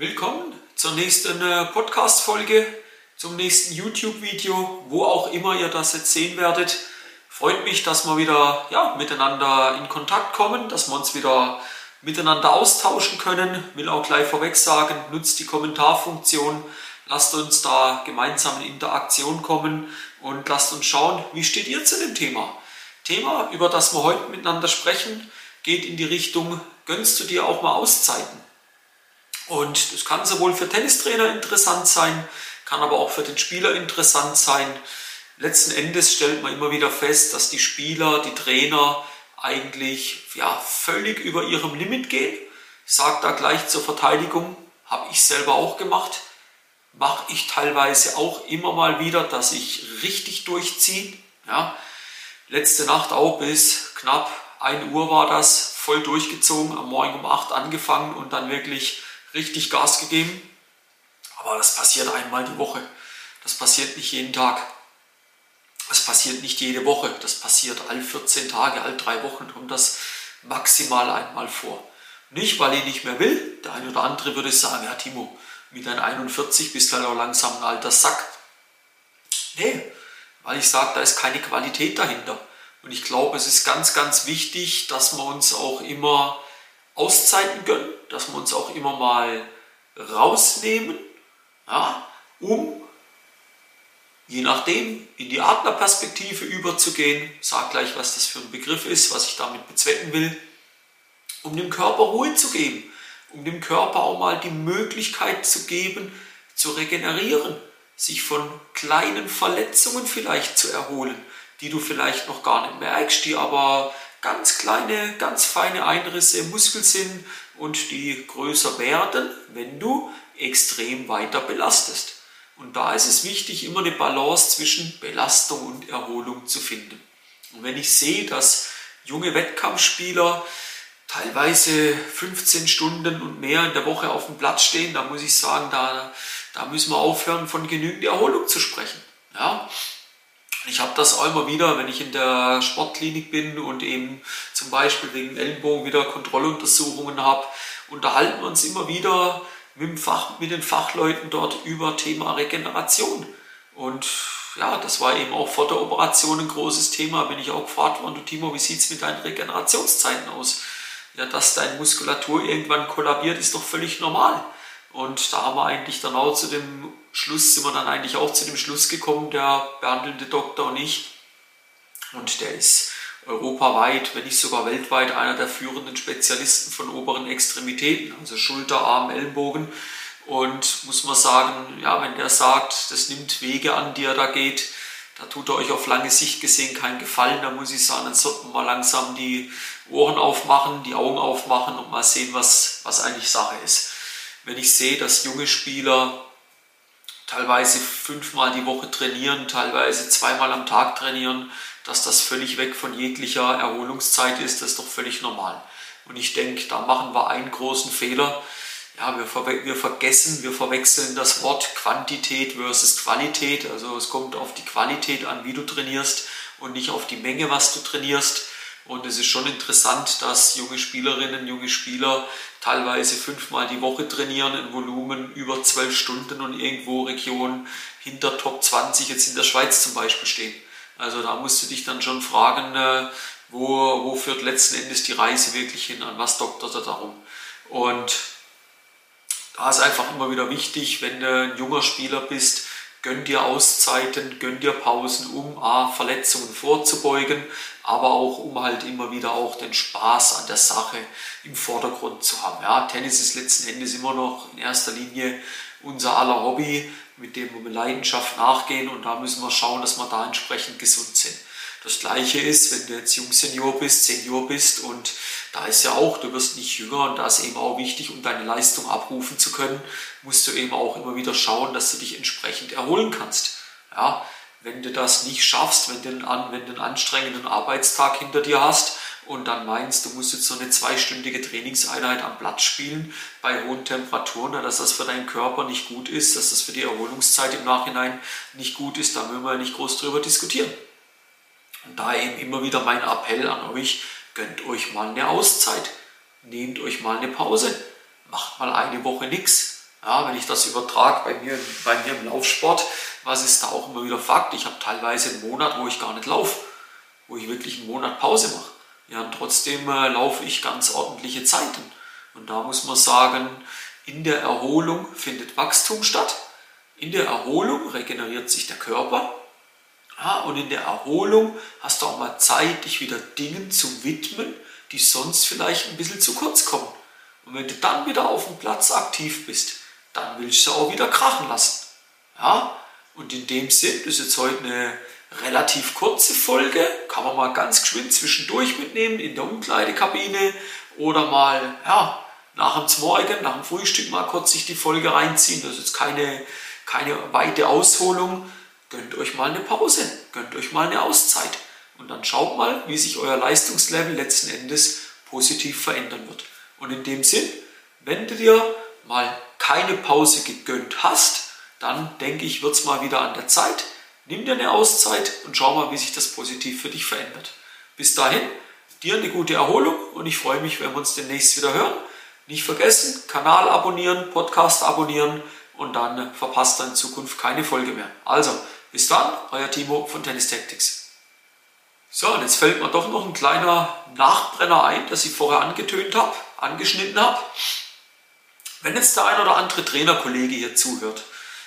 Willkommen zur nächsten äh, Podcast-Folge, zum nächsten YouTube-Video, wo auch immer ihr das jetzt sehen werdet. Freut mich, dass wir wieder ja, miteinander in Kontakt kommen, dass wir uns wieder miteinander austauschen können. Will auch gleich vorweg sagen, nutzt die Kommentarfunktion, lasst uns da gemeinsam in Interaktion kommen und lasst uns schauen, wie steht ihr zu dem Thema. Thema, über das wir heute miteinander sprechen, geht in die Richtung, gönnst du dir auch mal Auszeiten? Und das kann sowohl für Tennistrainer interessant sein, kann aber auch für den Spieler interessant sein. Letzten Endes stellt man immer wieder fest, dass die Spieler, die Trainer eigentlich ja, völlig über ihrem Limit gehen. Ich sage da gleich zur Verteidigung, habe ich selber auch gemacht, mache ich teilweise auch immer mal wieder, dass ich richtig durchziehe. Ja. Letzte Nacht auch bis knapp 1 Uhr war das, voll durchgezogen, am Morgen um 8 angefangen und dann wirklich richtig Gas gegeben. Aber das passiert einmal die Woche. Das passiert nicht jeden Tag. Das passiert nicht jede Woche. Das passiert alle 14 Tage, alle drei Wochen kommt das maximal einmal vor. Nicht, weil ich nicht mehr will. Der eine oder andere würde sagen, ja Timo, mit deinen 41 bist du halt auch langsam ein alter Sack. Nee, weil ich sage, da ist keine Qualität dahinter. Und ich glaube, es ist ganz, ganz wichtig, dass wir uns auch immer Auszeiten gönnen, dass wir uns auch immer mal rausnehmen, ja, um je nachdem in die Adlerperspektive überzugehen. Sage gleich, was das für ein Begriff ist, was ich damit bezwecken will, um dem Körper Ruhe zu geben, um dem Körper auch mal die Möglichkeit zu geben, zu regenerieren, sich von kleinen Verletzungen vielleicht zu erholen, die du vielleicht noch gar nicht merkst, die aber ganz kleine, ganz feine Einrisse im Muskel sind und die größer werden, wenn du extrem weiter belastest. Und da ist es wichtig, immer eine Balance zwischen Belastung und Erholung zu finden. Und wenn ich sehe, dass junge Wettkampfspieler teilweise 15 Stunden und mehr in der Woche auf dem Platz stehen, da muss ich sagen, da, da müssen wir aufhören, von genügend Erholung zu sprechen. Ja? Ich habe das auch immer wieder, wenn ich in der Sportklinik bin und eben zum Beispiel wegen Ellenbogen wieder Kontrolluntersuchungen habe, unterhalten wir uns immer wieder mit, Fach, mit den Fachleuten dort über Thema Regeneration. Und ja, das war eben auch vor der Operation ein großes Thema. Bin ich auch gefragt worden, du Timo, wie sieht es mit deinen Regenerationszeiten aus? Ja, dass deine Muskulatur irgendwann kollabiert, ist doch völlig normal. Und da haben wir eigentlich dann auch zu dem Schluss, sind wir dann eigentlich auch zu dem Schluss gekommen, der behandelnde Doktor und ich. Und der ist europaweit, wenn nicht sogar weltweit, einer der führenden Spezialisten von oberen Extremitäten, also Schulter, Arm, Ellenbogen. Und muss man sagen, ja, wenn der sagt, das nimmt Wege an, die er da geht, da tut er euch auf lange Sicht gesehen keinen Gefallen. Da muss ich sagen, dann sollten wir mal langsam die Ohren aufmachen, die Augen aufmachen und mal sehen, was, was eigentlich Sache ist wenn ich sehe, dass junge Spieler teilweise fünfmal die Woche trainieren, teilweise zweimal am Tag trainieren, dass das völlig weg von jeglicher Erholungszeit ist, das ist doch völlig normal. Und ich denke, da machen wir einen großen Fehler. Ja, wir, ver wir vergessen, wir verwechseln das Wort Quantität versus Qualität. Also es kommt auf die Qualität an, wie du trainierst und nicht auf die Menge, was du trainierst. Und es ist schon interessant, dass junge Spielerinnen, junge Spieler teilweise fünfmal die Woche trainieren, ein Volumen über zwölf Stunden und irgendwo Regionen hinter Top 20 jetzt in der Schweiz zum Beispiel stehen. Also da musst du dich dann schon fragen, äh, wo, wo führt letzten Endes die Reise wirklich hin, an was doktert er darum. Und da ist einfach immer wieder wichtig, wenn du ein junger Spieler bist, Gönn dir Auszeiten, gönn dir Pausen, um A, Verletzungen vorzubeugen, aber auch um halt immer wieder auch den Spaß an der Sache im Vordergrund zu haben. Ja, Tennis ist letzten Endes immer noch in erster Linie unser aller Hobby, mit dem wir mit Leidenschaft nachgehen und da müssen wir schauen, dass wir da entsprechend gesund sind. Das gleiche ist, wenn du jetzt Jungsenior bist, Senior bist und da ist ja auch, du wirst nicht jünger und da ist eben auch wichtig, um deine Leistung abrufen zu können, musst du eben auch immer wieder schauen, dass du dich entsprechend erholen kannst. Ja, wenn du das nicht schaffst, wenn du, einen, wenn du einen anstrengenden Arbeitstag hinter dir hast und dann meinst, du musst jetzt so eine zweistündige Trainingseinheit am Platz spielen bei hohen Temperaturen, dass das für deinen Körper nicht gut ist, dass das für die Erholungszeit im Nachhinein nicht gut ist, da müssen wir ja nicht groß drüber diskutieren. Und da eben immer wieder mein Appell an euch, gönnt euch mal eine Auszeit, nehmt euch mal eine Pause, macht mal eine Woche nichts, Ja, wenn ich das übertrage bei mir, bei mir im Laufsport, was ist da auch immer wieder Fakt? Ich habe teilweise einen Monat, wo ich gar nicht laufe, wo ich wirklich einen Monat Pause mache. Ja, und trotzdem äh, laufe ich ganz ordentliche Zeiten. Und da muss man sagen, in der Erholung findet Wachstum statt. In der Erholung regeneriert sich der Körper. Ja, und in der Erholung hast du auch mal Zeit, dich wieder Dingen zu widmen, die sonst vielleicht ein bisschen zu kurz kommen. Und wenn du dann wieder auf dem Platz aktiv bist, dann willst du auch wieder krachen lassen. Ja? Und in dem Sinn, ist jetzt heute eine relativ kurze Folge, kann man mal ganz geschwind zwischendurch mitnehmen in der Umkleidekabine oder mal ja, nach dem Morgen, nach dem Frühstück mal kurz sich die Folge reinziehen. Das ist jetzt keine, keine weite Ausholung. Gönnt euch mal eine Pause, gönnt euch mal eine Auszeit und dann schaut mal, wie sich euer Leistungslevel letzten Endes positiv verändern wird. Und in dem Sinn, wenn du dir mal keine Pause gegönnt hast, dann denke ich, wird es mal wieder an der Zeit. Nimm dir eine Auszeit und schau mal, wie sich das positiv für dich verändert. Bis dahin, dir eine gute Erholung und ich freue mich, wenn wir uns demnächst wieder hören. Nicht vergessen, Kanal abonnieren, Podcast abonnieren und dann verpasst ihr in Zukunft keine Folge mehr. Also, bis dann, euer Timo von Tennis Tactics. So, und jetzt fällt mir doch noch ein kleiner Nachbrenner ein, das ich vorher angetönt habe, angeschnitten habe. Wenn jetzt der ein oder andere Trainerkollege hier zuhört,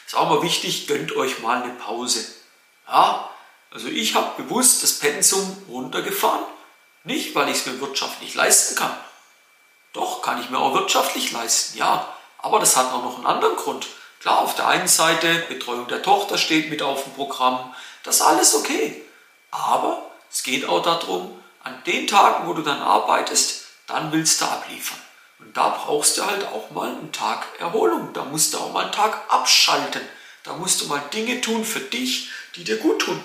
ist auch mal wichtig, gönnt euch mal eine Pause. Ja, also ich habe bewusst das Pensum runtergefahren, nicht weil ich es mir wirtschaftlich leisten kann. Doch, kann ich mir auch wirtschaftlich leisten, ja. Aber das hat auch noch einen anderen Grund. Klar, auf der einen Seite Betreuung der Tochter steht mit auf dem Programm, das ist alles okay. Aber es geht auch darum, an den Tagen, wo du dann arbeitest, dann willst du abliefern. Und da brauchst du halt auch mal einen Tag Erholung. Da musst du auch mal einen Tag abschalten. Da musst du mal Dinge tun für dich, die dir gut tun.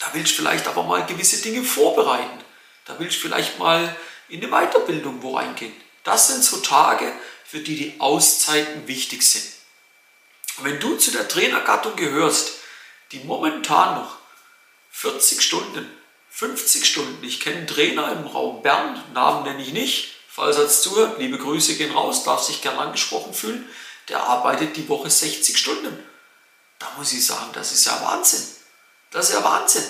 Da willst du vielleicht aber mal gewisse Dinge vorbereiten. Da willst du vielleicht mal in eine Weiterbildung wo reingehen. Das sind so Tage, für die die Auszeiten wichtig sind. Wenn du zu der Trainergattung gehörst, die momentan noch 40 Stunden, 50 Stunden, ich kenne einen Trainer im Raum Bern, Namen nenne ich nicht, falls er zuhört, liebe Grüße gehen raus, darf sich gern angesprochen fühlen, der arbeitet die Woche 60 Stunden. Da muss ich sagen, das ist ja Wahnsinn. Das ist ja Wahnsinn.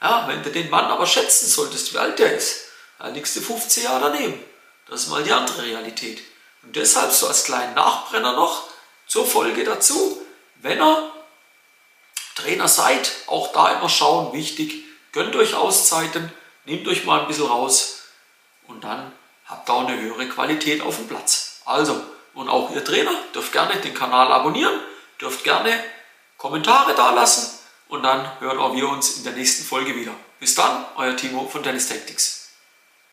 Ja, wenn du den Mann aber schätzen solltest, wie alt der ist, dann liegst du 15 Jahre daneben. Das ist mal die andere Realität. Und deshalb so als kleinen Nachbrenner noch zur Folge dazu, wenn ihr Trainer seid, auch da immer schauen, wichtig, gönnt euch Auszeiten, nehmt euch mal ein bisschen raus und dann habt ihr auch eine höhere Qualität auf dem Platz. Also, und auch ihr Trainer dürft gerne den Kanal abonnieren, dürft gerne Kommentare da lassen und dann hören auch wir uns in der nächsten Folge wieder. Bis dann, euer Timo von Tennis Tactics.